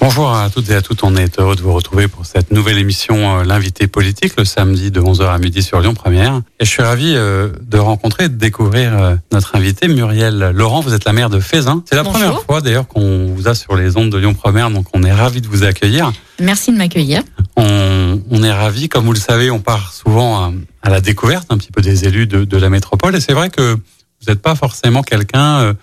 Bonjour à toutes et à toutes, on est heureux de vous retrouver pour cette nouvelle émission euh, L'invité politique le samedi de 11h à midi sur Lyon Première. Et je suis ravi euh, de rencontrer de découvrir euh, notre invité Muriel Laurent, vous êtes la maire de Fézin. C'est la Bonjour. première fois d'ailleurs qu'on vous a sur les ondes de Lyon Première, donc on est ravi de vous accueillir. Merci de m'accueillir. On, on est ravi, comme vous le savez, on part souvent à, à la découverte un petit peu des élus de, de la métropole et c'est vrai que vous n'êtes pas forcément quelqu'un,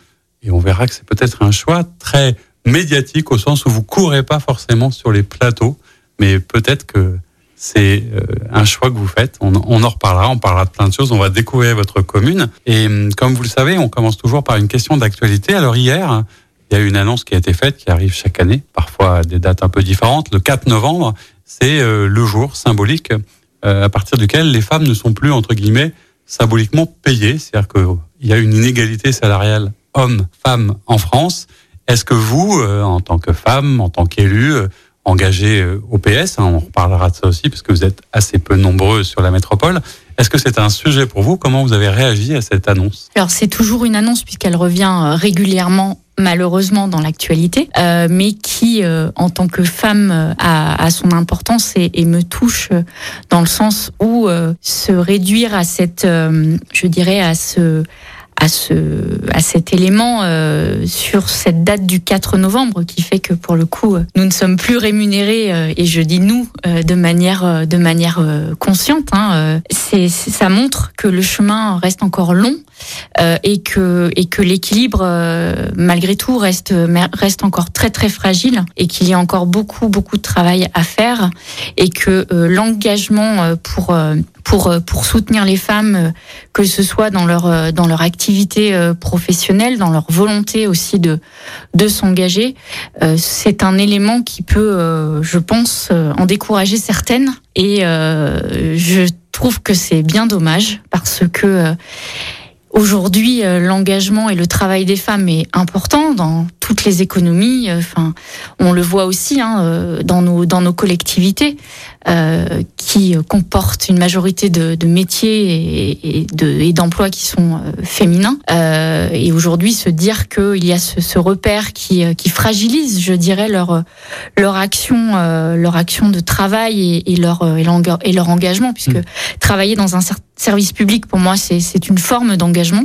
et on verra que c'est peut-être un choix très médiatique au sens où vous courez pas forcément sur les plateaux, mais peut-être que c'est euh, un choix que vous faites. On, on en reparlera, on parlera de plein de choses, on va découvrir votre commune. Et hum, comme vous le savez, on commence toujours par une question d'actualité. Alors hier, il y a eu une annonce qui a été faite, qui arrive chaque année, parfois à des dates un peu différentes. Le 4 novembre, c'est euh, le jour symbolique euh, à partir duquel les femmes ne sont plus, entre guillemets, symboliquement payées. C'est-à-dire qu'il y a une inégalité salariale homme-femme en France. Est-ce que vous, euh, en tant que femme, en tant qu'élu, euh, engagé euh, au PS, hein, on reparlera de ça aussi parce que vous êtes assez peu nombreux sur la métropole, est-ce que c'est un sujet pour vous? Comment vous avez réagi à cette annonce? Alors c'est toujours une annonce puisqu'elle revient régulièrement malheureusement dans l'actualité, mais qui, en tant que femme, a, son importance et, et me touche dans le sens où se réduire à cette, je dirais, à ce à ce à cet élément euh, sur cette date du 4 novembre qui fait que pour le coup nous ne sommes plus rémunérés euh, et je dis nous euh, de manière euh, de manière euh, consciente hein, euh, c'est ça montre que le chemin reste encore long et que et que l'équilibre malgré tout reste reste encore très très fragile et qu'il y a encore beaucoup beaucoup de travail à faire et que l'engagement pour pour euh, pour soutenir les femmes euh, que ce soit dans leur euh, dans leur activité professionnelle dans leur volonté aussi de de s'engager. C'est un élément qui peut je pense en décourager certaines. Et je trouve que c'est bien dommage parce que Aujourd'hui, l'engagement et le travail des femmes est important dans toutes les économies. Enfin, on le voit aussi hein, dans nos dans nos collectivités euh, qui comportent une majorité de, de métiers et, et de et d'emplois qui sont euh, féminins. Euh, et aujourd'hui, se dire qu'il y a ce, ce repère qui euh, qui fragilise, je dirais leur leur action euh, leur action de travail et, et leur euh, et leur engagement, puisque travailler dans un service public pour moi c'est une forme d'engagement.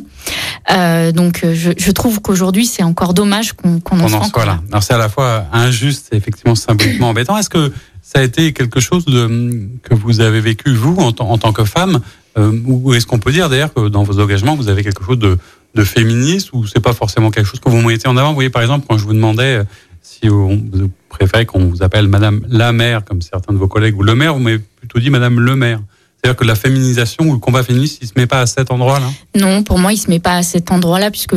Euh, donc je, je trouve qu'aujourd'hui c'est encore dommage qu'on qu'on en soit en soit là. Alors c'est à la fois injuste et effectivement symboliquement embêtant. Est-ce que ça a été quelque chose de, que vous avez vécu vous en, tant- que femme euh, ou est-ce qu'on peut dire d'ailleurs que dans vos engagements vous avez quelque chose de, féministe ou c'est pas forcément quelque chose que vous mettez en avant? Vous voyez par exemple quand je vous demandais euh, si vous préférez qu'on vous appelle Madame la maire comme certains de vos collègues ou le maire, vous m'avez plutôt dit Madame le maire. C'est-à-dire que la féminisation ou le combat féministe, il se met pas à cet endroit-là? Non, pour moi, il se met pas à cet endroit-là, puisque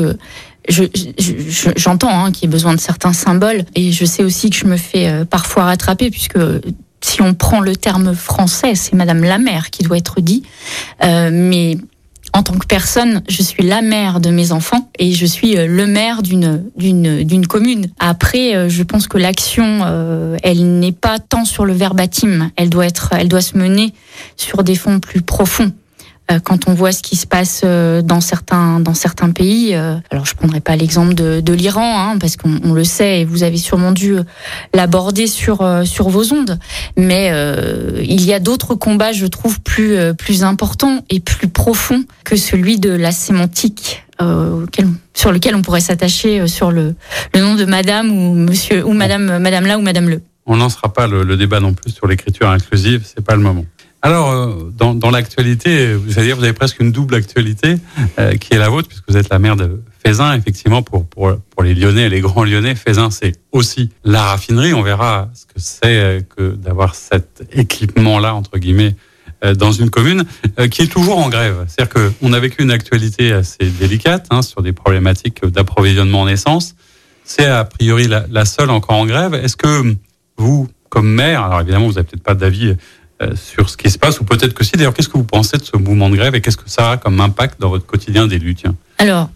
je, je- je- j'entends hein, qu'il y a besoin de certains symboles, et je sais aussi que je me fais euh, parfois rattraper, puisque si on prend le terme français, c'est Madame la mère qui doit être dit, Euh, mais en tant que personne, je suis la mère de mes enfants et je suis euh, le maire d'une commune. Après, euh, je pense que l'action, euh, elle n'est pas tant sur le verbatim. Elle doit être, elle doit se mener sur des fonds plus profonds. Euh, Quand on voit ce qui se passe euh, dans certains dans certains pays, euh, alors je prendrai pas l'exemple de, l'Iran, hein, parce qu'on on le sait et vous avez sûrement dû l'aborder sur sur vos ondes, mais il y a d'autres combats, je trouve, plus plus importants et plus profonds que celui de la sémantique. sur lequel on pourrait s'attacher sur le, le nom de madame ou monsieur ou madame madame là ou madame le. On lancera pas le, le débat non plus sur l'écriture inclusive, c'est pas le moment. Alors, euh, dans, dans l'actualité, vous allez dire, vous avez presque une double actualité euh, qui est la vôtre, puisque vous êtes la maire de Fézin, effectivement, pour, pour, pour les Lyonnais les grands Lyonnais. Fézin, c'est aussi la raffinerie. On verra ce que c'est euh, que d'avoir cet équipement-là, entre guillemets, euh, dans une commune qui est toujours en grève. C'est-à-dire qu'on a vécu une actualité assez délicate hein, sur des problématiques d'approvisionnement en essence. C'est a priori la, la seule encore en grève. Est-ce que vous, comme maire, alors évidemment, vous n'avez peut-être pas d'avis sur ce qui se passe, ou peut-être que si. D'ailleurs, qu'est-ce que vous pensez de ce mouvement de grève et qu'est-ce que ça a comme impact dans votre quotidien d'élu. Alors,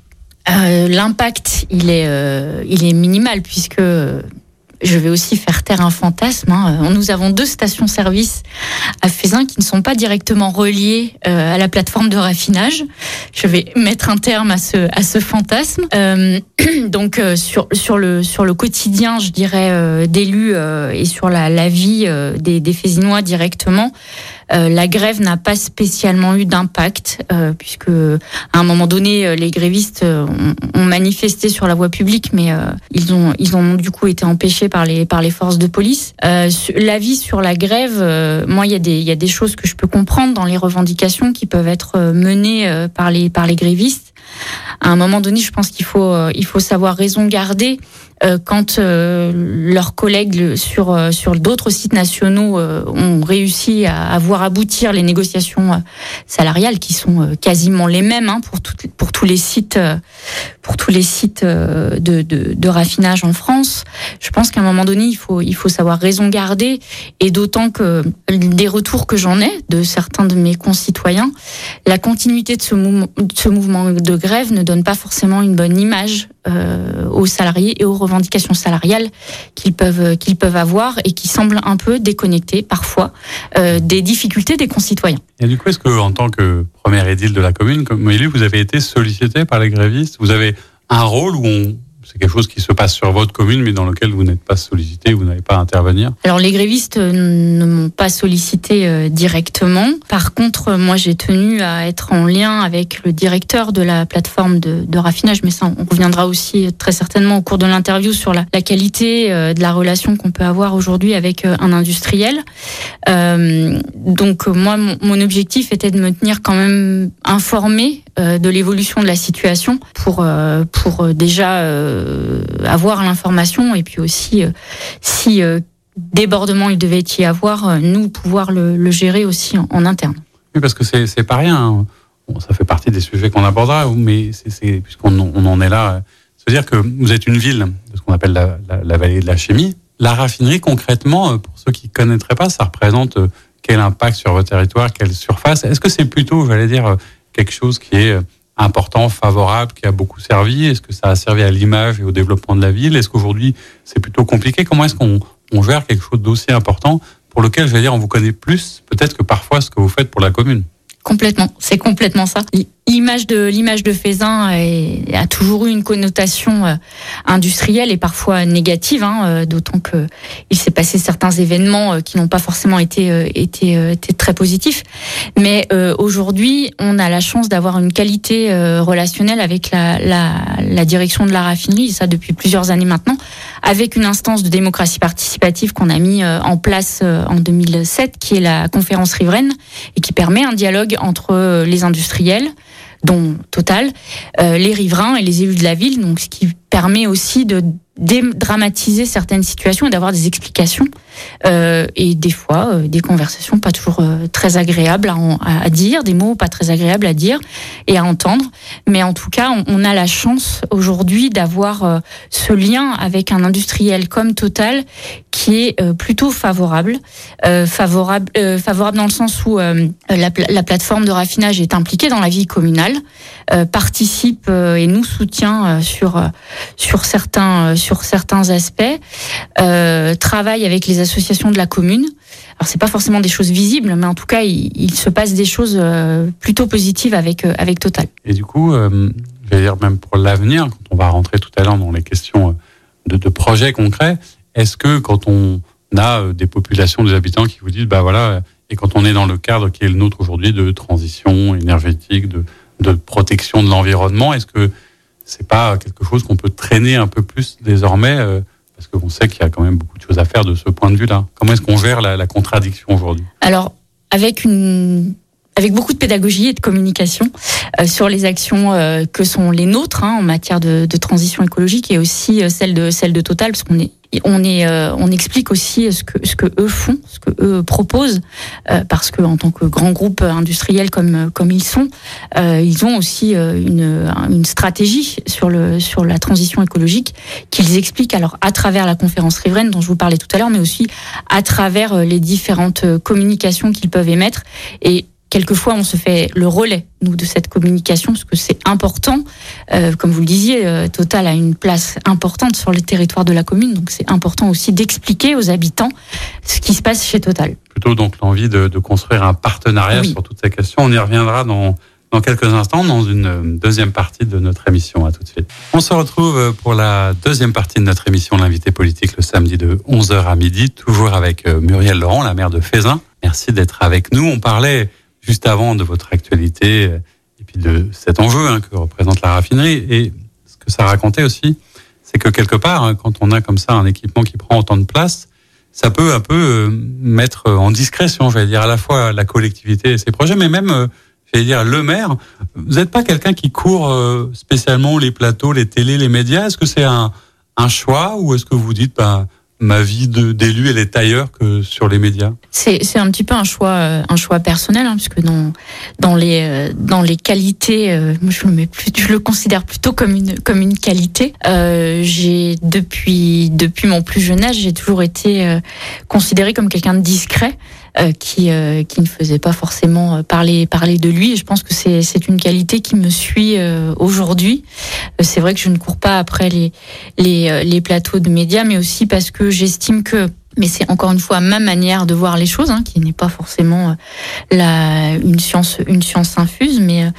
euh, l'impact, il euh, il est minimal puisque je vais aussi faire taire un fantasme. Hein. Nous avons deux stations-service à Fézin qui ne sont pas directement reliées à la plateforme de raffinage. Je vais mettre un terme à ce, à ce fantasme. donc sur, sur, le, sur le quotidien, je dirais, d'élus et sur la, la vie des, des Fézinois directement, euh, la grève n'a pas spécialement eu d'impact euh, puisque à un moment donné euh, les grévistes ont, manifesté sur la voie publique, mais ils ont ils ont du coup été empêchés par les par les forces de police. L'avis sur la grève, moi il y a des il y a des choses que je peux comprendre dans les revendications qui peuvent être menées par les par les grévistes. À un moment donné, je pense qu'il faut il faut savoir raison garder euh, quand euh, leurs collègues sur euh, sur d'autres sites nationaux ont réussi à, voir aboutir les négociations salariales qui sont quasiment les mêmes hein, pour pour tous les sites pour tous les sites de, de, de raffinage en France. Je pense qu'à un moment donné, il faut il faut savoir raison garder et d'autant que des retours que j'en ai de certains de mes concitoyens, la continuité de ce mouvement de ce mouvement de grève ne donne pas forcément une bonne image aux salariés et aux revendications salariales qu'ils peuvent qu'ils peuvent avoir et qui semblent un peu déconnectées parfois euh, des difficultés des concitoyens. Et du coup, est-ce que en tant que premier édile de la commune, comme élu, vous avez été sollicité par les grévistes? Vous avez un rôle où on c'est quelque chose qui se passe sur votre commune, mais dans lequel vous n'êtes pas sollicité, vous n'avez pas à intervenir Alors les grévistes ne m'ont pas sollicité euh, directement. Par contre, moi j'ai tenu à être en lien avec le directeur de la plateforme de, raffinage, mais ça on reviendra aussi très certainement au cours de l'interview sur la, qualité euh, de la relation qu'on peut avoir aujourd'hui avec euh, un industriel. Euh, donc moi mon, mon objectif était de me tenir quand même informé de l'évolution de la situation pour pour déjà euh, avoir l'information et puis aussi euh, si euh, débordement il devait y avoir, nous pouvoir le, gérer aussi en, interne. Oui, parce que c'est pas rien. Hein. Ça fait partie des sujets qu'on abordera, mais puisqu'on on en est là, c'est-à-dire que vous êtes une ville de ce qu'on appelle la, la, vallée de la chimie. La raffinerie, concrètement, pour ceux qui connaîtraient pas, ça représente quel impact sur votre territoire, quelle surface? Est-ce que c'est plutôt, j'allais dire, quelque chose qui est important, favorable, qui a beaucoup servi? Est-ce que ça a servi à l'image et au développement de la ville? Est-ce qu'aujourd'hui c'est plutôt compliqué? Comment est-ce qu'on on gère quelque chose d'aussi important pour lequel, je vais dire, on vous connaît plus peut-être que parfois ce que vous faites pour la commune? Complètement, c'est complètement ça. L'image de l'image de Faisin a toujours eu une connotation euh, industrielle et parfois négative, hein, euh, d'autant que il s'est passé certains événements euh, qui n'ont pas forcément été, été, été très positifs. Mais aujourd'hui, on a la chance d'avoir une qualité relationnelle avec la, la, la, direction de la raffinerie, ça depuis plusieurs années maintenant, avec une instance de démocratie participative qu'on a mis en place en 2007, qui est la conférence riveraine, et qui permet un dialogue entre les industriels dont Total, euh, les riverains et les élus de la ville, donc ce qui permet aussi de dédramatiser certaines situations et d'avoir des explications euh, et des fois euh, des conversations pas toujours euh, très agréables à, à, dire, des mots pas très agréables à dire et à entendre. Mais en tout cas, on, a la chance aujourd'hui d'avoir euh, ce lien avec un industriel comme Total qui est euh, plutôt favorable, favorable, favorable dans le sens où la, la, plateforme de raffinage est impliquée dans la vie communale, participe et nous soutient sur sur certains sur certains aspects, euh, travaille avec les associations de la commune. Alors c'est pas forcément des choses visibles, mais en tout cas il, se passe des choses euh, plutôt positives avec euh, avec Total. Et du coup, euh, je vais dire même pour l'avenir, quand on va rentrer tout à l'heure dans les questions de, de projets concrets, est-ce que quand on a des populations, des habitants qui vous disent bah voilà, et quand on est dans le cadre qui est le nôtre aujourd'hui de transition énergétique, de, de protection de l'environnement, est-ce que c'est pas quelque chose qu'on peut traîner un peu plus désormais euh, parce qu'on sait qu'il y a quand même beaucoup de choses à faire de ce point de vue-là. Comment est-ce qu'on gère la, la contradiction aujourd'hui? Alors, avec une avec beaucoup de pédagogie et de communication euh, sur les actions euh, que sont les nôtres hein, en matière de, de, transition écologique et aussi euh, celle de celle de Total parce qu'on est on est on explique aussi ce que ce que eux font, ce que eux proposent parce que en tant que grand groupe industriel comme comme ils sont, ils ont aussi une une stratégie sur le sur la transition écologique qu'ils expliquent alors à travers la conférence riveraine dont je vous parlais tout à l'heure mais aussi à travers les différentes communications qu'ils peuvent émettre. Et quelquefois, on se fait le relais, nous, de cette communication, parce que c'est important. Euh, comme vous le disiez, euh, Total a une place importante sur le territoire de la commune, donc c'est important aussi d'expliquer aux habitants ce qui se passe chez Total. Plutôt donc l'envie de, de, construire un partenariat sur toutes ces questions. On y reviendra dans, dans quelques instants dans une deuxième partie de notre émission. À tout de suite. On se retrouve pour la deuxième partie de notre émission, l'invité politique, le samedi de 11h à midi, toujours avec euh, Muriel Laurent, la maire de Fézin. Merci d'être avec nous. On parlait juste avant de votre actualité euh, et puis de cet enjeu hein, que représente la raffinerie. Et ce que ça racontait aussi, c'est que quelque part, hein, quand on a comme ça un équipement qui prend autant de place, ça peut un peu euh, mettre en discrétion, je vais dire, à la fois la collectivité et ses projets, mais même, euh, je vais dire, le maire. Vous n'êtes pas quelqu'un qui court spécialement les plateaux, les télés, les médias? Est-ce que c'est un, un choix ou est-ce que vous dites, bah, ma vie d'élu elle est ailleurs que sur les médias. C'est un petit peu un choix euh, un choix personnel hein, puisque dans dans les euh, dans les qualités euh, je le mets plus je le considère plutôt comme une comme une qualité. Euh, j'ai depuis depuis mon plus jeune âge j'ai toujours été euh, considéré comme quelqu'un de discret qui euh, qui ne faisait pas forcément parler parler de lui. Et je pense que c'est c'est une qualité qui me suit aujourd'hui. c'est vrai que je ne cours pas après les les les plateaux de médias, mais aussi parce que j'estime que mais c'est encore une fois ma manière de voir les choses, hein, qui n'est pas forcément la, une science, une science infuse, mais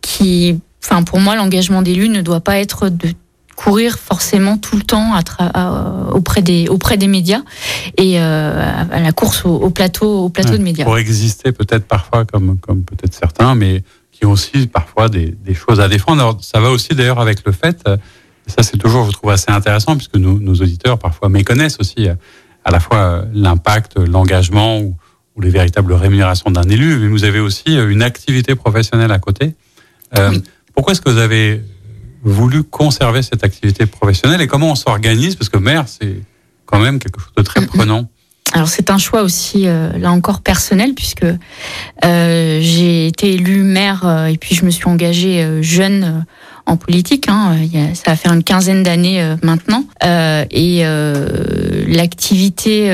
qui, enfin, pour moi, l'engagement d'élu ne doit pas être de courir forcément tout le temps à à, auprès des auprès des médias et euh, à la course au, au plateau au plateau ouais, de médias. Pour exister peut-être parfois comme comme peut-être certains, mais qui ont aussi parfois des, des choses à défendre. Alors, ça va aussi d'ailleurs avec le fait, et ça c'est toujours je trouve assez intéressant puisque nos, nos auditeurs parfois méconnaissent aussi à la fois l'impact, l'engagement ou, ou, les véritables rémunérations d'un élu, mais vous avez aussi une activité professionnelle à côté. Euh, oui. Pourquoi est-ce que vous avez voulu conserver cette activité professionnelle et comment on s'organise Parce que maire, c'est quand même quelque chose de très prenant. Alors c'est un choix aussi euh, là encore personnel puisque euh, j'ai été élue maire euh, et puis je me suis engagée jeune en politique. Hein, ça va faire une quinzaine d'années maintenant. Et l'activité,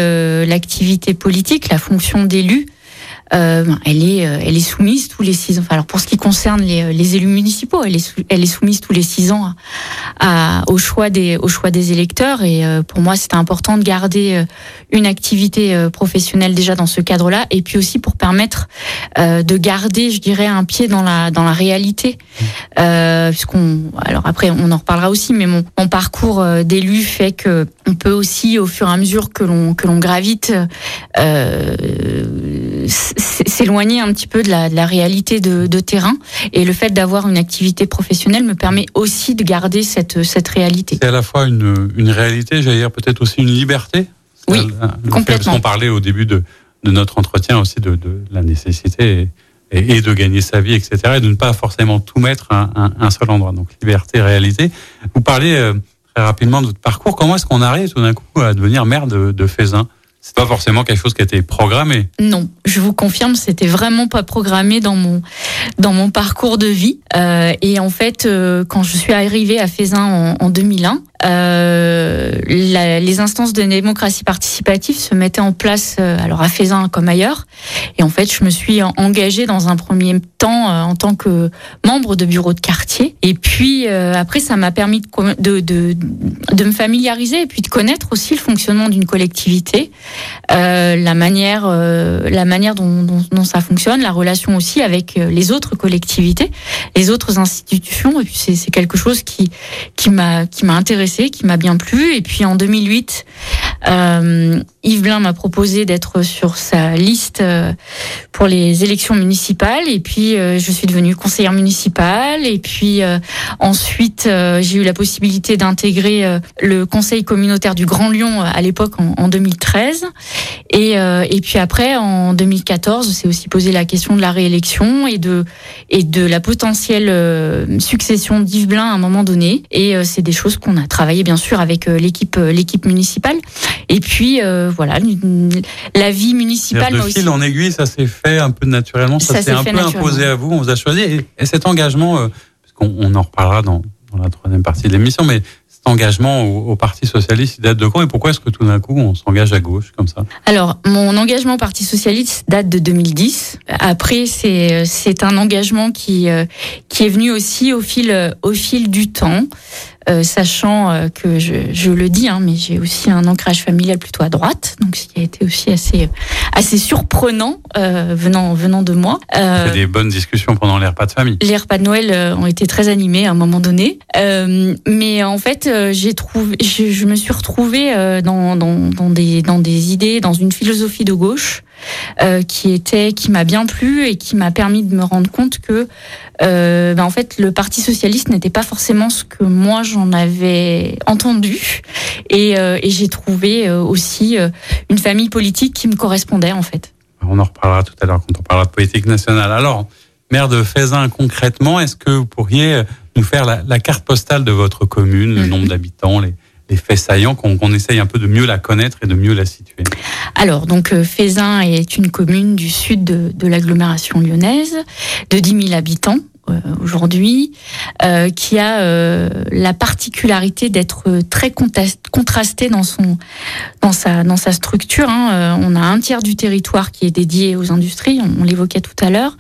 l'activité politique, la fonction d'élu, euh, elle est, elle est soumise tous les six ans. Alors pour ce qui concerne les, les élus municipaux, elle est, soumise tous les six ans à, au choix des, au choix des électeurs. Et euh, pour moi, c'était important de garder euh, une activité euh, professionnelle déjà dans ce cadre-là, et puis aussi pour permettre euh, de garder, je dirais, un pied dans la, dans la réalité, euh, puisqu'on, alors après, on en reparlera aussi, mais mon, mon parcours d'élu fait que on peut aussi, au fur et à mesure que l'on que l'on gravite, euh, s'éloigner un petit peu de la, de la réalité de, de, terrain. Et le fait d'avoir une activité professionnelle me permet aussi de garder cette, cette réalité. C'est à la fois une, une réalité, j'allais dire peut-être aussi une liberté. Oui, complètement. Parce qu'on parlait au début de, de notre entretien aussi de, de la nécessité et, et, et, de gagner sa vie, etc. Et de ne pas forcément tout mettre à un, un seul endroit. Donc liberté, réalité. Vous parlez euh, très rapidement de votre parcours. Comment est-ce qu'on arrive tout d'un coup à devenir maire de, de Fézin c'est pas forcément quelque chose qui a été programmé. Non, je vous confirme, c'était vraiment pas programmé dans mon dans mon parcours de vie. Euh, et en fait, euh, quand je suis arrivée à Fézin en, en 2001, euh, la, les instances de démocratie participative se mettaient en place, euh, alors à Fézin comme ailleurs. Et en fait, je me suis engagée dans un premier temps euh, en tant que membre de bureau de quartier. Et puis euh, après, ça m'a permis de, de, de, me familiariser et puis de connaître aussi le fonctionnement d'une collectivité, euh, la manière, la manière dont, dont, dont, ça fonctionne, la relation aussi avec les autres collectivités, les autres institutions. Et puis c'est quelque chose qui m'a qui m'a qui m'a bien plu. Et puis en 2008, euh, Yves Blin m'a proposé d'être sur sa liste euh, pour les élections municipales. Et puis euh, je suis devenue conseillère municipale. Et puis euh, ensuite, j'ai eu la possibilité d'intégrer le conseil communautaire du Grand Lyon à l'époque en, en, 2013. Et, et puis après, en 2014, c'est aussi posé la question de la réélection et de et de la potentielle succession d'Yves Blin à un moment donné. Et c'est des choses qu'on a travaillé bien sûr avec l'équipe l'équipe municipale. Et puis voilà, la vie municipale. De fil aussi... en aiguille, ça s'est fait un peu naturellement, ça, ça s'est un peu imposé à vous, on vous a choisi. Et, et cet engagement, euh, parce qu'on on en reparlera dans, dans, la troisième partie de l'émission, mais cet engagement au, Parti socialiste, il date de quand et pourquoi est-ce que tout d'un coup on s'engage à gauche comme ça? Alors, mon engagement au Parti socialiste date de 2010. Après, c'est c'est un engagement qui qui est venu aussi au fil au fil du temps. Euh, sachant euh, que je, je, le dis, hein, mais j'ai aussi un ancrage familial plutôt à droite, donc ce qui a été aussi assez assez surprenant euh, venant venant de moi. Euh, des bonnes discussions pendant les repas de famille. Les repas de Noël ont été très animés à un moment donné, mais en fait, j'ai trouvé, je, je, me suis retrouvée dans, dans, dans des dans des idées, dans une philosophie de gauche euh, qui était, qui m'a bien plu et qui m'a permis de me rendre compte que, euh, ben en fait, le Parti socialiste n'était pas forcément ce que moi j'en avais entendu, et, euh, et j'ai trouvé euh, aussi euh, une famille politique qui me correspondait en fait. On en reparlera tout à l'heure quand on parlera de politique nationale. Alors, maire de Faisin, concrètement, est-ce que vous pourriez nous faire la, la carte postale de votre commune, le mhm. nombre d'habitants, les, les faits saillants, qu'on essaye un peu de mieux la connaître et de mieux la situer Alors, donc, euh, Fézin est une commune du sud de, de l'agglomération lyonnaise, de 10 000 habitants. Euh, aujourd'hui, euh, qui a euh, la particularité d'être très contrasté dans son dans sa dans sa structure. Hein. on a un tiers du territoire qui est dédié aux industries, on, l'évoquait tout à l'heure,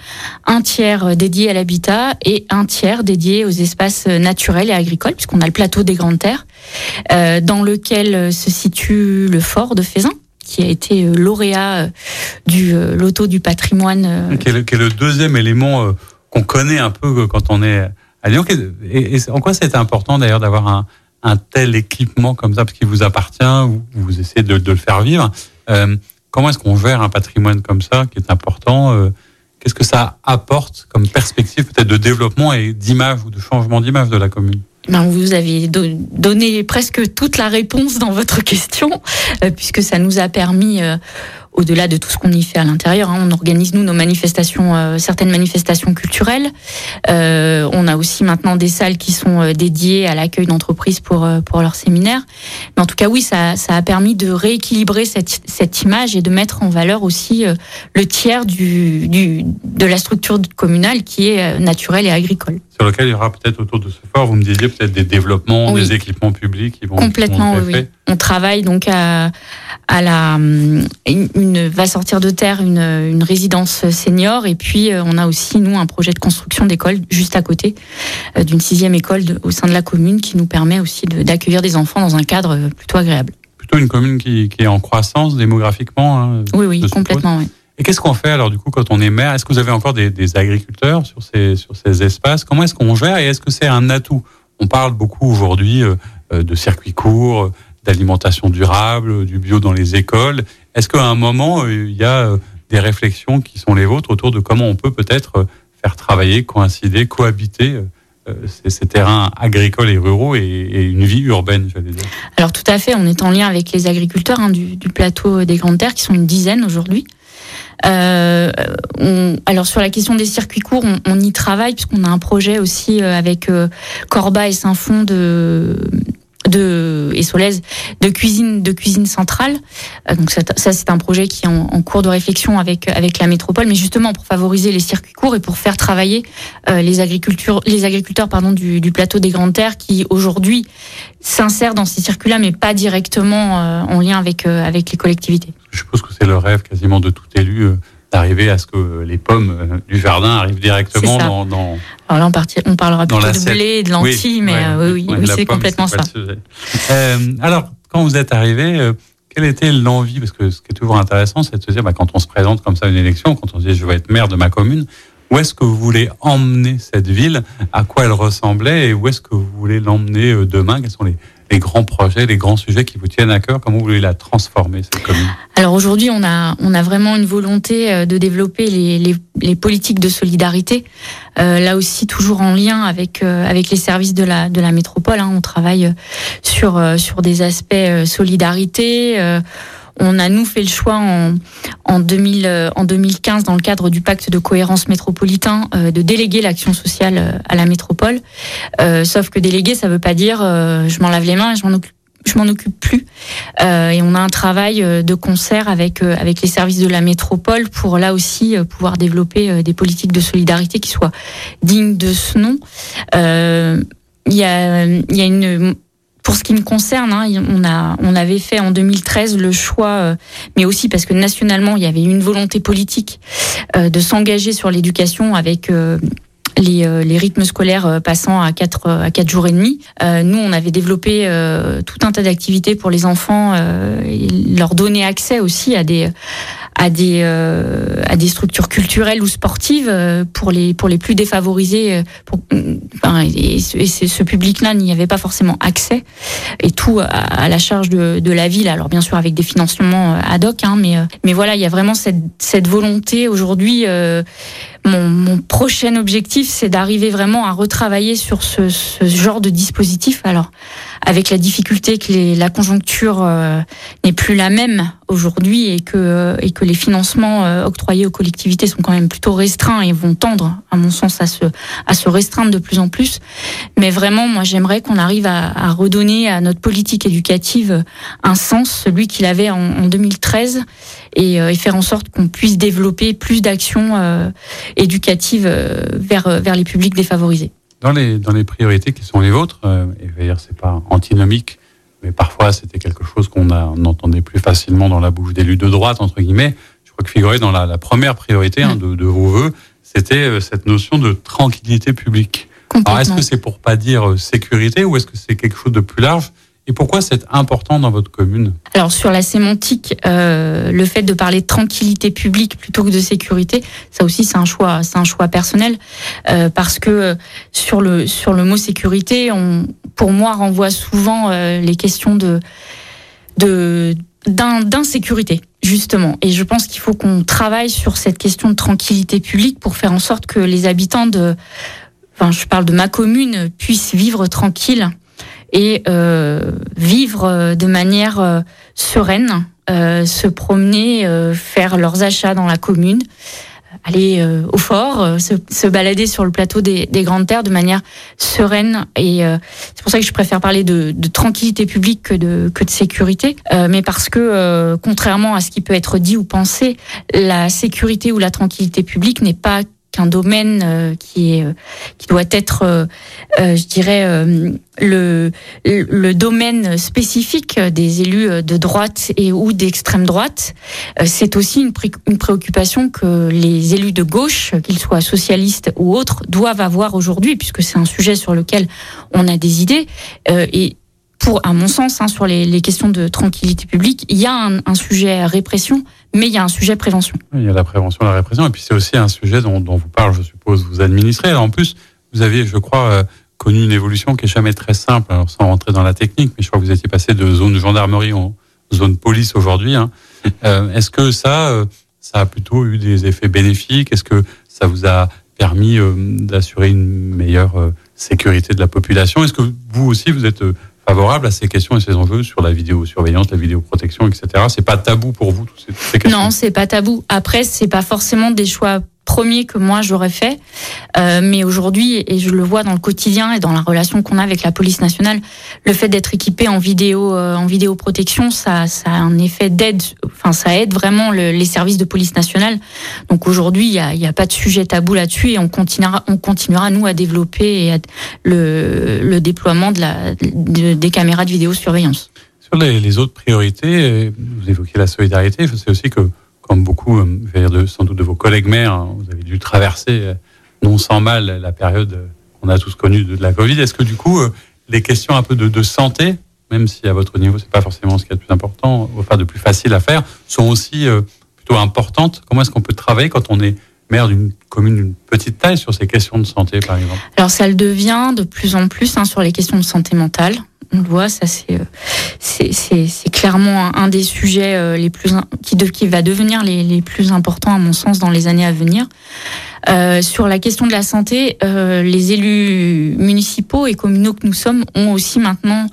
un tiers dédié à l'habitat et un tiers dédié aux espaces naturels et agricoles, puisqu'on a le plateau des Grandes Terres, dans lequel se situe le fort de Fézin qui a été lauréat du loto du patrimoine. Quel, est le deuxième élément qu'on connaît un peu quand on est à Lyon. Et, en quoi c'est important d'ailleurs d'avoir un, tel équipement comme ça, parce qu'il vous appartient, vous, essayez de, le faire vivre. Euh, comment est-ce qu'on gère un patrimoine comme ça, qui est important euh, Qu'est-ce que ça apporte comme perspective peut-être de développement et d'image ou de changement d'image de la commune? Ben, vous avez donné presque toute la réponse dans votre question, euh, puisque ça nous a permis au-delà de tout ce qu'on y fait à l'intérieur. Hein. On organise nous nos manifestations, euh, certaines manifestations culturelles. Euh, on a aussi maintenant des salles qui sont euh, dédiées à l'accueil d'entreprises pour pour leurs séminaires. Mais en tout cas, oui, ça, ça a permis de rééquilibrer cette, cette image et de mettre en valeur aussi le tiers du, du de la structure communale qui est naturelle et agricole. Sur lequel il y aura peut-être autour de ce fort, vous me disiez peut-être des développements, des équipements publics qui vont complètement. oui. On travaille donc à, à la une, va sortir de terre une, une résidence senior et puis euh, on a aussi nous un projet de construction d'école juste à côté euh, d'une sixième école au sein de la commune qui nous permet aussi d'accueillir des enfants dans un cadre euh, plutôt agréable. Plutôt une commune qui, qui est en croissance démographiquement. Hein, oui, oui, complètement. Oui. Et qu'est-ce qu'on fait alors du coup quand on est maire? Est-ce que vous avez encore des, des agriculteurs sur ces sur ces espaces? Comment est-ce qu'on gère et est-ce que c'est un atout? On parle beaucoup aujourd'hui de circuits courts d'alimentation durable, du bio dans les écoles. Est-ce qu'à un moment, euh, il y a euh, des réflexions qui sont les vôtres autour de comment on peut peut-être euh, faire travailler, coïncider, cohabiter ces, terrains agricoles et ruraux et, une vie urbaine, j'allais dire? Alors tout à fait, on est en lien avec les agriculteurs hein, du, plateau des Grandes Terres, qui sont une dizaine aujourd'hui. Alors sur la question des circuits courts, on, on y travaille puisqu'on a un projet aussi avec Corba et Saint-Fond de de et de cuisine de cuisine centrale. Euh, donc ça, c'est un projet qui est en, cours de réflexion avec avec la métropole, mais justement pour favoriser les circuits courts et pour faire travailler euh, les agriculteurs les agriculteurs pardon du, plateau des Grandes Terres qui aujourd'hui s'insèrent dans ces circuits-là, mais pas directement euh, en lien avec avec les collectivités. Je suppose que c'est le rêve quasiment de tout élu d'arriver à ce que les pommes euh, du jardin arrivent directement dans, dans, Alors là, on, on parlera plutôt de blé et de lentilles, mais euh, oui, oui, c'est complètement ça. Euh, alors, quand vous êtes arrivé, quelle était l'envie? Parce que ce qui est toujours intéressant, c'est de se dire, bah, quand on se présente comme ça à une élection, quand on se dit je vais être maire de ma commune, où est-ce que vous voulez emmener cette ville? À quoi elle ressemblait? Et où est-ce que vous voulez l'emmener demain? Quels sont les, les grands projets, les grands sujets qui vous tiennent à cœur Comment vous voulez la transformer, cette commune? Alors aujourd'hui, on a, on a vraiment une volonté euh, de développer les, les, les politiques de solidarité. Euh, là aussi, toujours en lien avec, euh, avec les services de la, de la métropole. Hein. On travaille sur, sur des aspects solidarité. On a nous fait le choix en, en, 2000, euh, en 2015 dans le cadre du pacte de cohérence métropolitain euh, de déléguer l'action sociale euh, à la métropole. sauf que déléguer, ça veut pas dire je m'en lave les mains et je m'en occupe plus. et on a un travail de concert avec avec les services de la métropole pour là aussi pouvoir développer des politiques de solidarité qui soient dignes de ce nom. Il y a il y a une pour ce qui me concerne, hein, on, a, on avait fait en 2013 le choix, euh, mais aussi parce que nationalement, il y avait une volonté politique euh, de s'engager sur l'éducation avec euh, les, rythmes scolaires passant à 4, à 4 jours et demi. nous, on avait développé tout un tas d'activités pour les enfants, et leur donner accès aussi à des, à des euh, à des structures culturelles ou sportives euh, pour les pour les plus défavorisés. Euh, pour, enfin, et, ce, ce public-là n'y avait pas forcément accès et tout à, la charge de, de, la ville. Alors bien sûr avec des financements ad hoc, hein, mais mais voilà, il y a vraiment cette cette volonté aujourd'hui. Mon, mon, prochain objectif, c'est d'arriver vraiment à retravailler sur ce, ce, genre de dispositif. Alors, avec la difficulté que les, la conjoncture n'est plus la même aujourd'hui et que et que financements euh, octroyés aux collectivités sont quand même plutôt restreints et vont tendre, à mon sens, à se, à se restreindre de plus en plus. Mais vraiment, moi, j'aimerais qu'on arrive à, redonner à notre politique éducative un sens, celui qu'il avait en, en 2013, et, euh, et, faire en sorte qu'on puisse développer plus d'actions euh, éducatives vers, vers les publics défavorisés. Dans les, dans les priorités qui sont les vôtres, et dire c'est pas antinomique mais parfois c'était quelque chose qu'on entendait plus facilement dans la bouche d'élus de droite, entre guillemets. Je crois que figurait dans la, la première priorité hein, de, de, vos voeux, c'était euh, cette notion de tranquillité publique. Alors est-ce que c'est pour pas dire euh, sécurité ou est-ce que c'est quelque chose de plus large? Et pourquoi c'est important dans votre commune? Alors sur la sémantique, euh, le fait de parler de tranquillité publique plutôt que de sécurité, ça aussi c'est un choix, c'est un choix personnel euh, parce que sur le sur le mot sécurité, on, pour moi renvoie souvent euh, les questions de d'insécurité justement. Et je pense qu'il faut qu'on travaille sur cette question de tranquillité publique pour faire en sorte que les habitants de, enfin je parle de ma commune, puissent vivre tranquilles et euh, vivre euh, de manière sereine, se promener, faire leurs achats dans la commune, aller au fort, se, balader sur le plateau des, grandes terres de manière sereine. Et c'est pour ça que je préfère parler de, tranquillité publique que de, que de sécurité. mais parce que, contrairement à ce qui peut être dit ou pensé, la sécurité ou la tranquillité publique n'est pas qu'un domaine euh, qui est euh, qui doit être, euh, je dirais, le le domaine spécifique des élus de droite et ou d'extrême droite. C'est aussi une, préoccupation que les élus de gauche, qu'ils soient socialistes ou autres, doivent avoir aujourd'hui, puisque c'est un sujet sur lequel on a des idées. et pour, à mon sens, hein, sur les, les, questions de tranquillité publique, il y a un, un, sujet répression, mais il y a un sujet prévention. Il y a la prévention, la répression, et puis c'est aussi un sujet dont, dont, vous parlez, je suppose, vous administrez. Alors en plus, vous avez, je crois, euh, connu une évolution qui est jamais très simple, alors sans rentrer dans la technique, mais je crois que vous étiez passé de zone gendarmerie en zone police aujourd'hui. Hein. Euh, Est-ce que ça, euh, ça a plutôt eu des effets bénéfiques? Est-ce que ça vous a permis euh, d'assurer une meilleure sécurité de la population? Est-ce que vous aussi, vous êtes favorable à ces questions et ces enjeux sur la vidéosurveillance, la vidéoprotection, etc. C'est pas tabou pour vous toutes ces, questions? Non, c'est pas tabou. Après, c'est pas forcément des choix premiers que moi j'aurais fait, euh, mais aujourd'hui et je le vois dans le quotidien et dans la relation qu'on a avec la police nationale, le fait d'être équipé en vidéo euh, en vidéoprotection, ça, ça a un effet d'aide. Enfin, ça aide vraiment le, les services de police nationale. Donc aujourd'hui, il y a, a, pas de sujet tabou là-dessus et on continuera, on continuera nous à développer et le, déploiement des caméras de vidéosurveillance. Sur les, les autres priorités, vous évoquez la solidarité. Je sais aussi que comme beaucoup, euh, sans doute de vos collègues maires, hein, vous avez dû traverser euh, non sans mal la période euh, qu'on a tous connue de, la Covid. Est-ce que du coup, les questions un peu de, de santé, même si à votre niveau c'est pas forcément ce qui est le plus important, enfin de plus facile à faire, sont aussi plutôt importantes? Comment est-ce qu'on peut travailler quand on est maire d'une commune d'une petite taille sur ces questions de santé, par exemple Alors ça le devient de plus en plus hein, sur les questions de santé mentale on le voit, ça c'est euh, c'est clairement un, des sujets euh, les plus qui, qui va devenir les, les, plus importants à mon sens dans les années à venir. Euh, sur la question de la santé, euh, les élus municipaux et communaux que nous sommes ont aussi maintenant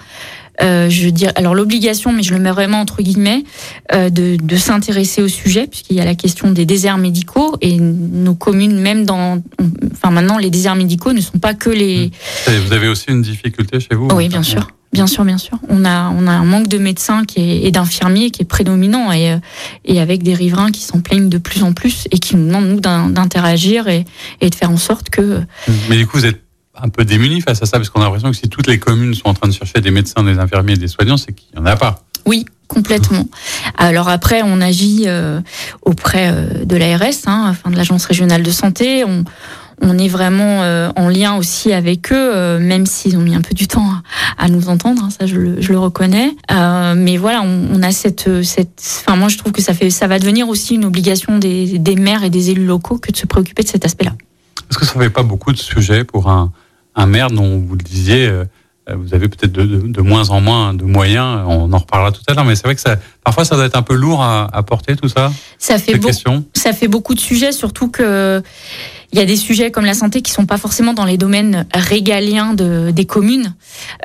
euh, je veux dire, alors l'obligation, mais je le mets vraiment entre guillemets, euh, de, de s'intéresser au sujet, puisqu'il y a la question des déserts médicaux et nos communes, même dans, enfin maintenant, les déserts médicaux ne sont pas que les. Vous avez aussi une difficulté chez vous Oui, bien sûr. Bien sûr, bien sûr. On a, on a un manque de médecins qui est, et d'infirmiers qui est prédominant et, euh, et avec des riverains qui s'en plaignent de plus en plus et qui nous demandent, nous, d'interagir et, et de faire en sorte que. Mais du coup, vous êtes un peu démunis face à ça, parce qu'on a l'impression que si toutes les communes sont en train de chercher des médecins, des infirmiers, des soignants, c'est qu'il n'y en a pas. Oui, complètement. Alors après, on agit euh, auprès euh, de l'ARS, hein, enfin de l'Agence régionale de santé. On, on est vraiment euh, en lien aussi avec eux, même s'ils ont mis un peu du temps à, nous entendre, hein, ça je le, je le reconnais. mais voilà, on, on, a cette, cette, enfin moi je trouve que ça fait, ça va devenir aussi une obligation des, des maires et des élus locaux que de se préoccuper de cet aspect-là. Est-ce que ça ne fait pas beaucoup de sujets pour un, un maire dont vous le disiez euh, vous avez peut-être de, de, de, moins en moins de moyens. On en reparlera tout à l'heure, mais c'est vrai que ça, parfois ça doit être un peu lourd à, à porter tout ça. Ça fait, beau, ça fait beaucoup de sujets, surtout que il y a des sujets comme la santé qui sont pas forcément dans les domaines régaliens de, des communes.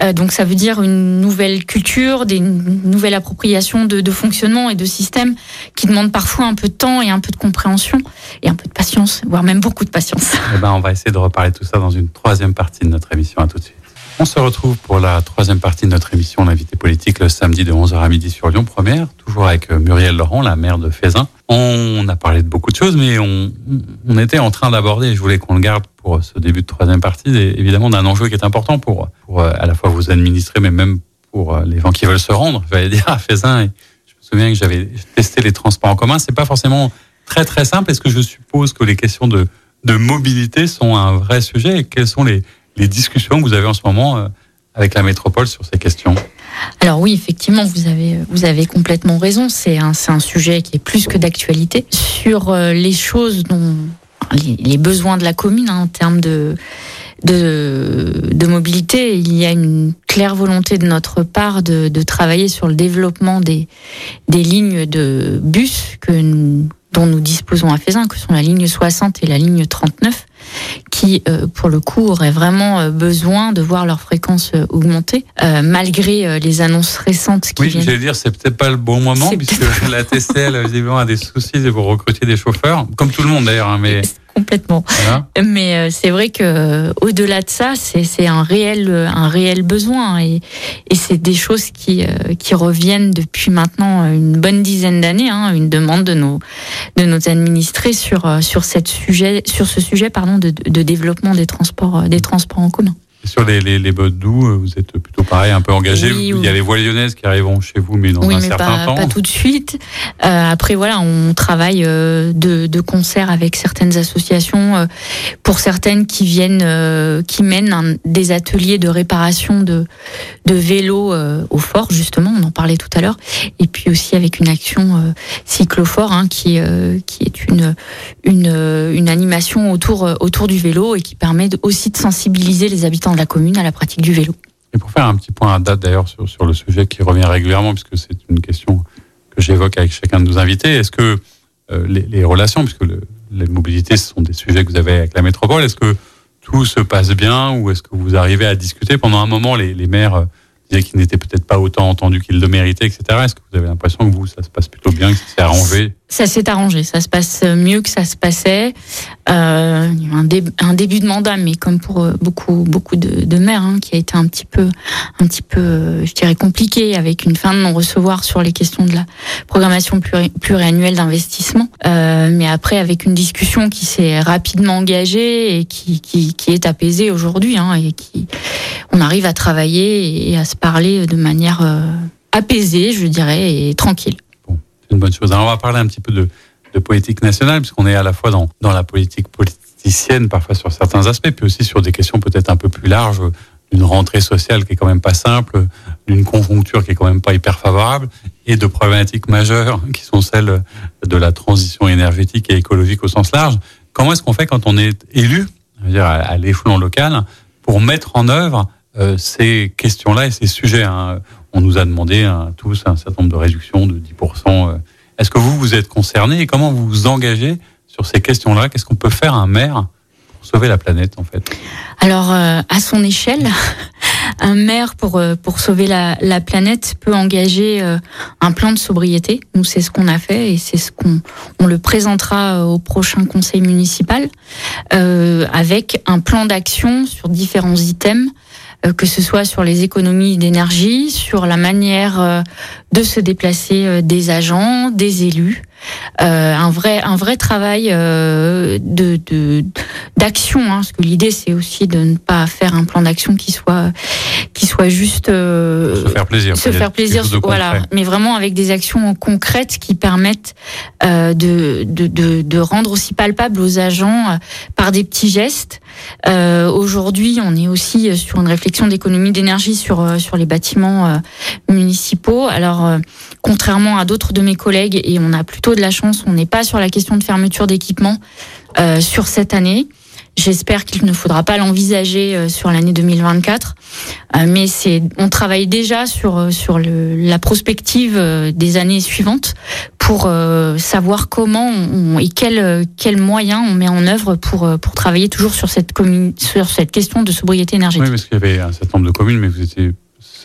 Euh, donc ça veut dire une nouvelle culture, des une nouvelle appropriation de, de fonctionnement et de système qui demandent parfois un peu de temps et un peu de compréhension et un peu de patience, voire même beaucoup de patience. Eh ben, on va essayer de reparler tout ça dans une troisième partie de notre émission. À tout de suite. On se retrouve pour la troisième partie de notre émission L'invité politique le samedi de 11h à midi sur Lyon Première, toujours avec euh, Muriel Laurent, la maire de Fézin. On a parlé de beaucoup de choses, mais on, on était en train d'aborder, je voulais qu'on le garde pour ce début de troisième partie, évidemment d'un enjeu qui est important pour, pour euh, à la fois vous administrer, mais même pour euh, les gens qui veulent se rendre, j'allais dire, à Fézin. Et je me souviens que j'avais testé les transports en commun. C'est pas forcément très très simple. Est-ce que je suppose que les questions de, de mobilité sont un vrai sujet? Et quels sont les les discussions que vous avez en ce moment euh, avec la métropole sur ces questions alors oui, effectivement, vous avez vous avez complètement raison. C'est un un sujet qui est plus que d'actualité sur euh, les choses dont les, besoins de la commune hein, en termes de, de mobilité. Il y a une claire volonté de notre part de, travailler sur le développement des des lignes de bus que dont nous disposons à Fézin, que sont la ligne 60 et la ligne 39, qui, euh, pour le coup, auraient vraiment euh, besoin de voir leur fréquence euh, augmenter, malgré les annonces récentes qui oui, viennent. J'allais dire, c'est peut-être pas le bon moment, puisque la TCL, visiblement, a des soucis de vous recruter des chauffeurs, comme tout le monde d'ailleurs, hein, mais complètement. Mais euh, c'est vrai que au-delà de ça, c'est un réel un réel besoin et, et c'est des choses qui euh, qui reviennent depuis maintenant une bonne dizaine d'années. Hein, une demande de nos de nos administrés sur sur cette sujet sur ce sujet pardon de, de développement des transports des transports en commun. Sur les, les, les bottes doux, euh, vous êtes plutôt pareil, un peu engagé. Il y a les voiles lyonnaises qui arriveront chez vous, mais dans un certain pas, temps. Pas tout de suite. Euh, après, voilà, on travaille euh, de, de, concert avec certaines associations, euh, pour certaines qui viennent, euh, qui mènent un, des ateliers de réparation de, de vélos au fort, justement. On en parlait tout à l'heure. Et puis aussi avec une action cyclophore, hein, qui, qui est une, une, une animation autour, autour du vélo et qui permet de, aussi de sensibiliser les habitants de la commune à la pratique du vélo. Et pour faire un petit point à date d'ailleurs sur, sur le sujet qui revient régulièrement, puisque c'est une question que j'évoque avec chacun de nos invités, est-ce que euh, les, relations, puisque le, les mobilités, ce sont des sujets que vous avez avec la métropole, est-ce que tout se passe bien ou est-ce que vous arrivez à discuter pendant un moment les, les maires euh, disaient qu'ils n'étaient peut-être pas autant entendus qu'ils le méritaient, etc. Est-ce que vous avez l'impression que vous, ça se passe plutôt bien, que ça s'est arrangé? Ça s'est arrangé, ça se passe mieux que ça se passait. Euh, un, dé, un, début de mandat, mais comme pour euh, beaucoup beaucoup de, de maires, hein, qui a été un petit peu un petit peu, euh, je dirais compliqué, avec une fin de non recevoir sur les questions de la programmation pluri, pluriannuelle d'investissement. Euh, mais après, avec une discussion qui s'est rapidement engagée et qui qui, qui est apaisée aujourd'hui, hein, et qui on arrive à travailler et à se parler de manière euh, apaisée, je dirais, et tranquille une bonne chose. Alors on va parler un petit peu de, politique nationale, puisqu'on est à la fois dans, dans la politique politicienne, parfois sur certains aspects, puis aussi sur des questions peut-être un peu plus larges, d'une rentrée sociale qui est quand même pas simple, d'une conjoncture qui est quand même pas hyper favorable, et de problématiques majeures qui sont celles de la transition énergétique et écologique au sens large. Comment est-ce qu'on fait quand on est élu, à, à l'échelon local, pour mettre en œuvre euh, ces questions-là et ces sujets hein? On nous a demandé hein, tous un certain nombre de réductions de 10%. Euh. Est-ce que vous, vous êtes concerné et comment vous vous engagez sur ces questions-là? Qu'est-ce qu'on peut faire un maire pour sauver la planète, en fait? Alors, euh, à son échelle, un maire, pour, euh, pour sauver la, la planète, peut engager un plan de sobriété. Nous, c'est ce qu'on a fait et c'est ce qu'on on le présentera au prochain conseil municipal, avec un plan d'action sur différents items que ce soit sur les économies d'énergie, sur la manière euh, de se déplacer euh, des agents, des élus, euh, un vrai un vrai travail euh, de d'action. hein, parce que l'idée c'est aussi de ne pas faire un plan d'action qui soit qui soit juste se faire plaisir. Se faire plaisir, voilà. Mais vraiment avec des actions concrètes qui permettent de, de, de, de rendre aussi palpable aux agents par des petits gestes. Aujourd'hui, on est aussi sur une réflexion d'économie d'énergie sur sur les bâtiments municipaux. Alors, euh, contrairement à d'autres de mes collègues, et on a plutôt de la chance, on n'est pas sur la question de fermeture d'équipement euh, sur cette année. J'espère qu'il ne faudra pas l'envisager euh, sur l'année 2024, mais c'est, on travaille déjà sur sur le, la prospective des années suivantes pour savoir comment on, et quels quels moyens on met en œuvre pour pour travailler toujours sur cette commune, sur cette question de sobriété énergétique. Oui, parce qu'il y avait un certain nombre de communes, mais vous étiez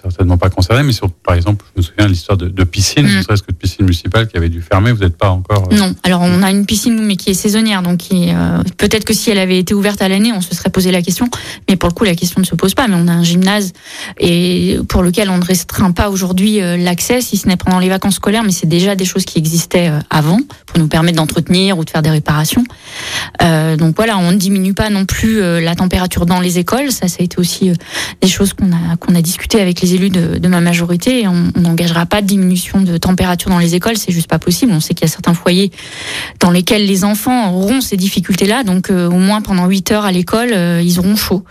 certainement pas concerné, mais sur, par exemple, je me souviens de l'histoire de, de, piscine, mm. ne serait-ce que de piscine municipale qui avait dû fermer, vous n'êtes pas encore. Euh, non, alors on a une piscine, mais qui est saisonnière, donc euh, peut-être que si elle avait été ouverte à l'année, on se serait posé la question, mais pour le coup, la question ne se pose pas. Mais on a un gymnase et pour lequel on ne restreint pas aujourd'hui euh, l'accès, si ce n'est pendant les vacances scolaires, mais c'est déjà des choses qui existaient avant pour nous permettre d'entretenir ou de faire des réparations. donc voilà, on ne diminue pas non plus la température dans les écoles. Ça, ça a été aussi des choses qu'on a qu'on a discuté avec les élus de, ma majorité on n'engagera pas de diminution de température dans les écoles, c'est juste pas possible. On sait qu'il y a certains foyers dans lesquels les enfants auront ces difficultés-là, donc euh, au moins pendant 8 heures à l'école, euh, ils auront chaud.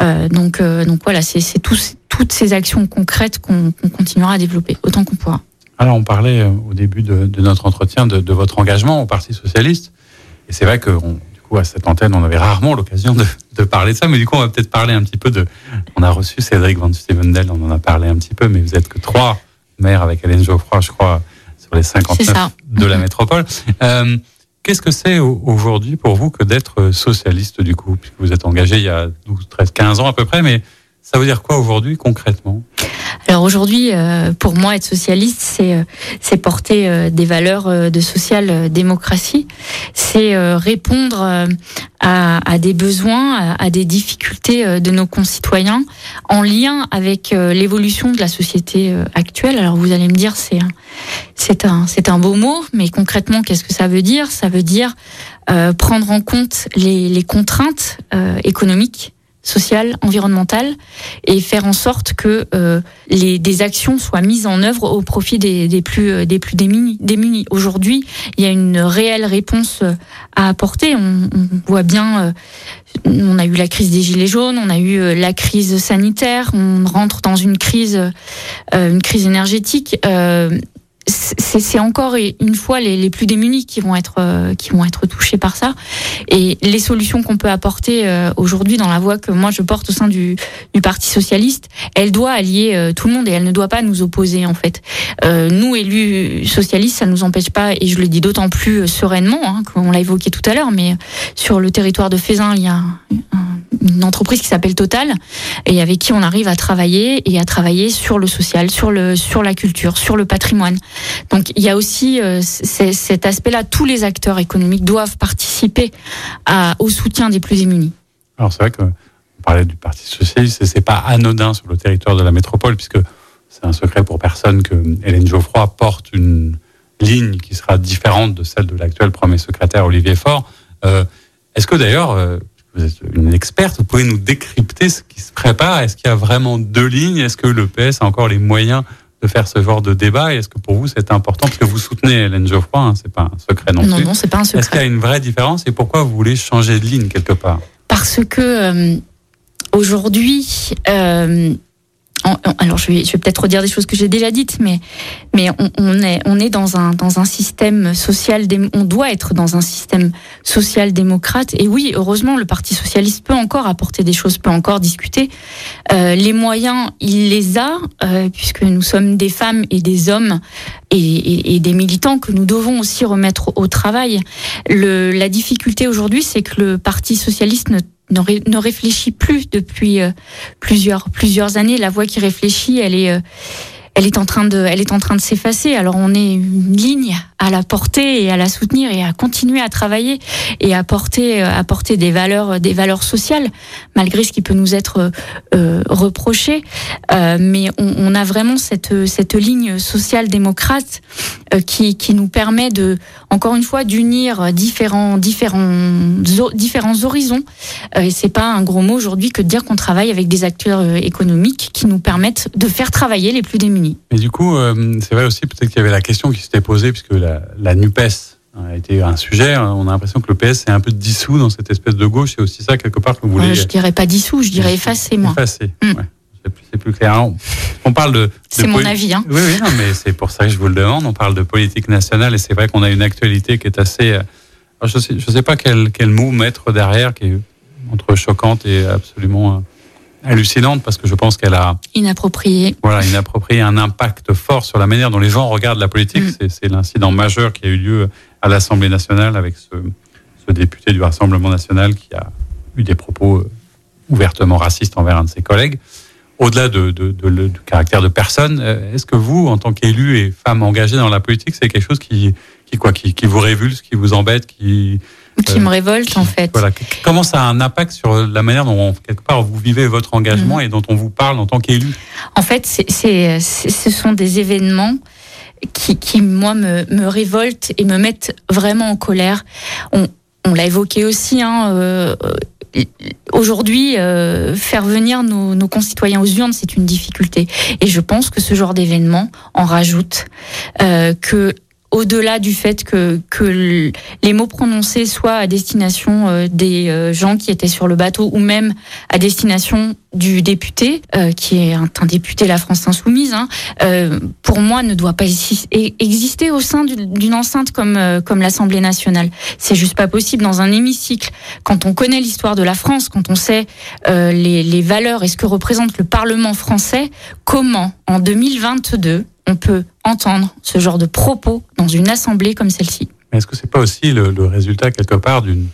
Euh, donc, voilà, c'est toutes ces actions concrètes qu'on continuera à développer autant qu'on pourra. Alors on parlait au début de, notre entretien de, votre engagement au Parti socialiste, et c'est vrai à cette antenne, on avait rarement l'occasion de, parler de ça, mais du coup, on va peut-être parler un petit peu de. On a reçu Cédric Van Stevendel, on en a parlé un petit peu, mais vous êtes que trois maires avec Hélène Geoffroy, je crois, sur les 59 de la métropole. Euh, qu'est-ce que c'est aujourd'hui pour vous que d'être socialiste, du coup, puisque vous êtes engagé il y a 12, 13, 15 ans à peu près, mais ça veut dire quoi aujourd'hui concrètement? Alors aujourd'hui, euh, pour moi, être socialiste, c'est euh, c'est porter euh, des valeurs de social-démocratie, c'est répondre à, des besoins, à, des difficultés de nos concitoyens, en lien avec l'évolution de la société actuelle. Alors vous allez me dire, c'est c'est un c'est un beau mot, mais concrètement, qu'est-ce que ça veut dire? Ça veut dire prendre en compte les, les contraintes économiques sociale, environnementale, et faire en sorte que euh, les, des actions soient mises en œuvre au profit des, des plus, euh, des plus démunis. Aujourd'hui, il y a une réelle réponse euh, à apporter. On, on voit bien, on a eu la crise des gilets jaunes, on a eu la crise sanitaire, on rentre dans une crise, une crise énergétique c'est encore une fois les, les, plus démunis qui vont être euh, qui vont être touchés par ça. Et les solutions qu'on peut apporter euh, aujourd'hui dans la voie que moi je porte au sein du, du Parti socialiste, elle doit allier euh, tout le monde et elle ne doit pas nous opposer en fait. nous élus socialistes, ça nous empêche pas et je le dis d'autant plus sereinement, hein, qu'on l'a évoqué tout à l'heure, mais sur le territoire de Fézin, il y a une entreprise qui s'appelle Total et avec qui on arrive à travailler et à travailler sur le social, sur le sur la culture, sur le patrimoine. Donc il y a aussi euh, cet aspect-là. Tous les acteurs économiques doivent participer au soutien des plus démunis. Alors c'est vrai que on parlait du Parti socialiste, et c'est pas anodin sur le territoire de la métropole, puisque c'est un secret pour personne que Hélène Geoffroy porte une ligne qui sera différente de celle de l'actuel premier secrétaire Olivier Faure. Euh, Est-ce que d'ailleurs, euh, vous êtes une experte, vous pouvez nous décrypter ce qui se prépare? Est-ce qu'il y a vraiment deux lignes? Est-ce que le PS a encore les moyens de faire ce genre de débat Est-ce que pour vous c'est important? Parce que vous soutenez Hélène Geoffroy, hein, c'est pas un secret non, plus. Non, non, c'est pas un secret. Est-ce qu'il y a une vraie différence et pourquoi vous voulez changer de ligne quelque part? Parce que euh, aujourd'hui, euh, alors je vais, je vais peut-être redire des choses que j'ai déjà dites, mais mais on, est on est dans un dans un système social, on doit être dans un système social démocrate. Et oui, heureusement, le Parti socialiste peut encore apporter des choses, peut encore discuter. Euh, les moyens, il les a, euh, puisque nous sommes des femmes et des hommes et, et, des militants que nous devons aussi remettre au travail. Le, la difficulté aujourd'hui, c'est que le Parti socialiste ne ne, réfléchit plus depuis euh, plusieurs plusieurs années. La voix qui réfléchit, elle est euh, elle est en train de, elle est en train de s'effacer. Alors on est une ligne à la porter et à la soutenir et à continuer à travailler et à porter, à porter des valeurs, des valeurs sociales, malgré ce qui peut nous être euh, reproché. Euh, mais on, a vraiment cette, cette ligne sociale démocrate euh, qui, qui nous permet de, encore une fois, d'unir différents, différents, différents horizons. Euh, et c'est pas un gros mot aujourd'hui que de dire qu'on travaille avec des acteurs euh, économiques qui nous permettent de faire travailler les plus démunis. Mais du coup, c'est vrai aussi peut-être qu'il y avait la question qui s'était posée puisque la la, NUPES a été un sujet. On a l'impression que le PS est un peu dissous dans cette espèce de gauche. C'est aussi ça, quelque part, que vous voulez. je dirais pas dissous, je dirais effacé, moi. Effacé, mm. C'est plus, clair. On, parle de. C'est mon avis, hein. Oui, oui, mais c'est pour ça que je vous le demande. On parle de politique nationale et c'est vrai qu'on a une actualité qui est assez. Euh, je ne sais, je sais pas quel, quel mot mettre derrière, qui est entre choquante et absolument euh, hallucinante parce que je pense qu'elle a inapproprié. Voilà, inapproprié un impact fort sur la manière dont les gens regardent la politique. Mm. C'est l'incident majeur qui a eu lieu à l'Assemblée nationale avec ce, ce, député du Rassemblement national qui a eu des propos euh, ouvertement racistes envers un de ses collègues. Au-delà de, de, de, du caractère de personne, euh, est-ce que vous, en tant qu'élu et femme engagée dans la politique, c'est quelque chose qui, qui quoi, qui, qui vous révulse, qui vous embête, qui qui me révolte en fait. Voilà. Comment ça a un impact sur la manière dont quelque part vous vivez votre engagement mhm. et dont on vous parle en tant qu'élu En fait, c'est, ce sont des événements qui, qui moi me, me révoltent et me mettent vraiment en colère. On, on l'a évoqué aussi. Hein, euh, Aujourd'hui, euh, faire venir nos, nos, concitoyens aux urnes, c'est une difficulté. Et je pense que ce genre d'événement en rajoute. Euh, que au-delà du fait que, que les mots prononcés soient à destination euh, des euh, gens qui étaient sur le bateau ou même à destination du député, euh, qui est un, député La France Insoumise, hein, pour moi ne doit pas exister au sein d'une enceinte comme, comme l'Assemblée nationale. C'est juste pas possible dans un hémicycle. Quand on connaît l'histoire de la France, quand on sait les, les valeurs et ce que représente le Parlement français, comment en 2022 on peut entendre ce genre de propos dans une assemblée comme celle-ci. Est-ce que c'est pas aussi le, résultat quelque part d'une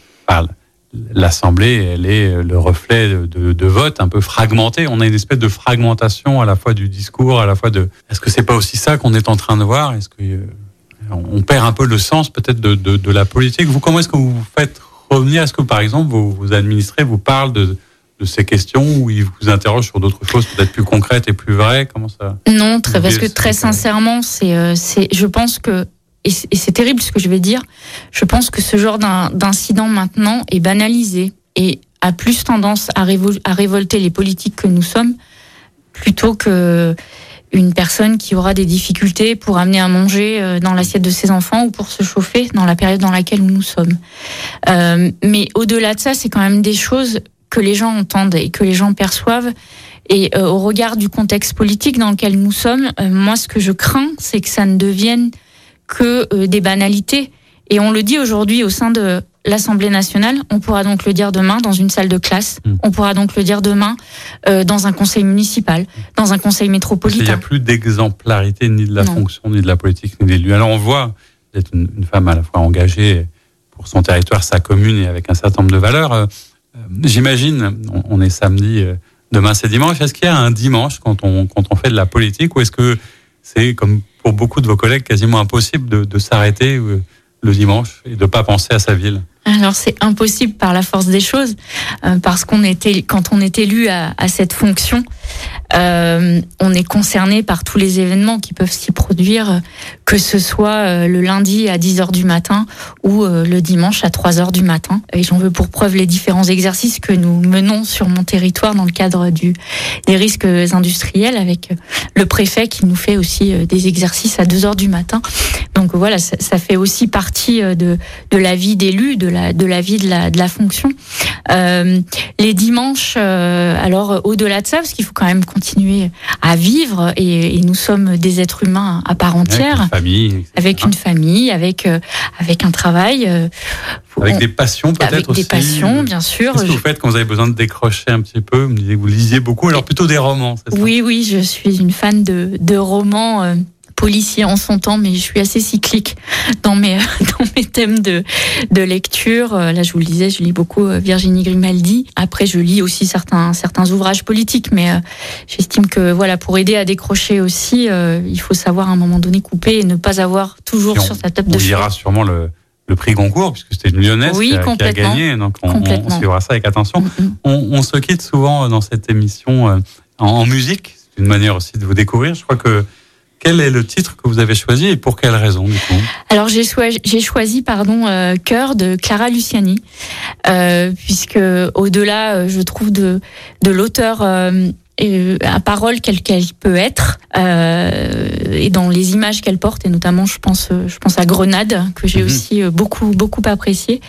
l'Assemblée, elle est le reflet de, de, vote un peu fragmenté. On a une espèce de fragmentation à la fois du discours, à la fois de. Est-ce que c'est pas aussi ça qu'on est en train de voir? Est-ce que euh, perd un peu le sens peut-être de, la politique? Vous, comment est-ce que vous faites revenir? Est-ce que par exemple vos, vos administrés vous parlent de de ces questions ou ils vous interrogent sur d'autres choses peut-être plus concrètes et plus vraies? Comment ça Non, très, parce que très sincèrement, c'est, euh, c'est, je pense que et c'est terrible ce que je vais dire. Je pense que ce genre d'incident maintenant est banalisé et a plus tendance à, à révolter les politiques que nous sommes plutôt que une personne qui aura des difficultés pour amener à manger euh, dans l'assiette de ses enfants ou pour se chauffer dans la période dans laquelle nous sommes. Euh, mais au-delà de ça, c'est quand même des choses que les gens entendent et que les gens perçoivent. Et euh, au regard du contexte politique dans lequel nous sommes, euh, moi, ce que je crains, c'est que ça ne devienne que euh, des banalités. Et on le dit aujourd'hui au sein de l'Assemblée nationale, on pourra donc le dire demain dans une salle de classe, hmm. on pourra donc le dire demain dans un conseil municipal, dans un conseil métropolitain. Il n'y a plus d'exemplarité ni de la fonction, ni de la politique, ni de l'élu. Alors on voit, vous êtes une, une, femme à la fois engagée pour son territoire, sa commune et avec un certain nombre de valeurs. Euh, j'imagine, on, est samedi, euh, demain c'est dimanche. Est-ce qu'il y a un dimanche quand on, quand on fait de la politique ou est-ce que c'est, comme pour beaucoup de vos collègues, quasiment impossible de, de s'arrêter euh, le dimanche et de ne pas penser à sa ville? Alors c'est impossible par la force des choses, parce qu'on était quand on est élu à, cette fonction, euh, on est concerné par tous les événements qui peuvent s'y produire, que ce soit euh, le lundi à 10h du matin ou euh, le dimanche à 3h du matin. Et j'en veux pour preuve les différents exercices que nous menons sur mon territoire dans le cadre du, des risques industriels avec le préfet qui nous fait aussi des exercices à 2h du matin. Donc voilà, ça, ça fait aussi partie de, de la vie d'élu, de la, de la vie de la, de la fonction. Euh, les dimanches, alors au-delà de ça, parce qu'il faut quand même continuer à vivre et, nous sommes des êtres humains à part entière. Avec une famille. Avec une famille, avec, euh, avec un travail. Euh, avec des passions peut-être aussi. Des passions, bien sûr. Qu'est-ce que vous faites quand vous avez besoin de décrocher un petit peu? Vous lisiez beaucoup, alors plutôt des romans, Oui, oui, je suis une fan de, de romans. Euh, policier en son temps, mais je suis assez cyclique dans mes dans mes thèmes de de lecture. Euh, là, je vous le disais, je lis beaucoup Virginie Grimaldi. Après, je lis aussi certains certains ouvrages politiques, mais j'estime que voilà, pour aider à décrocher aussi, il faut savoir à un moment donné couper et ne pas avoir toujours sur sa table de. On lira sûrement le le prix Goncourt, puisque c'était une lyonnaise qui, a, gagné. Donc on, on, suivra ça avec attention. Mm, mm. On, on, se quitte souvent dans cette émission en musique une manière aussi de vous découvrir. Je crois que quel est le titre que vous avez choisi et pour quelle raison du coup Alors j'ai choisi, pardon euh, Cœur de Clara Luciani euh, puisque au-delà euh, je trouve de de l'auteur à parole quelle qu'elle peut être euh, et dans les images qu'elle porte et notamment je pense je pense à Grenade que j'ai mhm. aussi euh, beaucoup beaucoup apprécié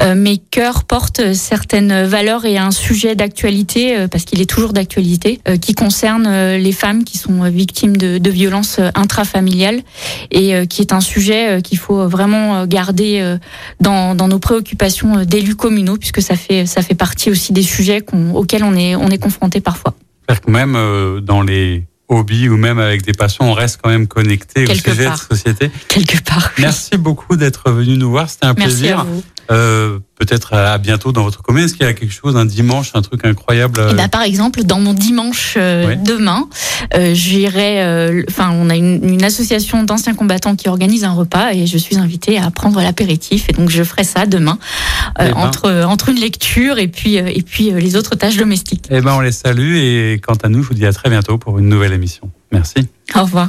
euh, mais cœur porte certaines valeurs et un sujet d'actualité euh, parce qu'il est toujours d'actualité euh, qui concerne les femmes qui sont victimes de, de violences intrafamiliales et qui est un sujet qu'il faut vraiment garder dans, dans nos préoccupations d'élus communaux puisque ça fait ça fait partie aussi des sujets auxquels on est on est confronté parfois que même euh, dans les hobbies ou même avec des passions, on reste quand même connecté au sujet de société. Quelque part. Merci beaucoup d'être venu nous voir, c'était un Merci plaisir. À vous. Euh, peut-être à bientôt dans votre commune. Est-ce qu'il y a quelque chose, un dimanche, un truc incroyable eh ben, Par exemple, dans mon dimanche euh, demain, euh, j'irai. Euh, enfin, on a une, une association d'anciens combattants qui organise un repas et je suis invitée à prendre l'apéritif. Et donc, je ferai ça demain Eh ben. entre entre une lecture et puis et puis les autres tâches domestiques. Eh ben, on les salue et quant à nous, je vous dis à très bientôt pour une nouvelle émission. Merci. Au revoir.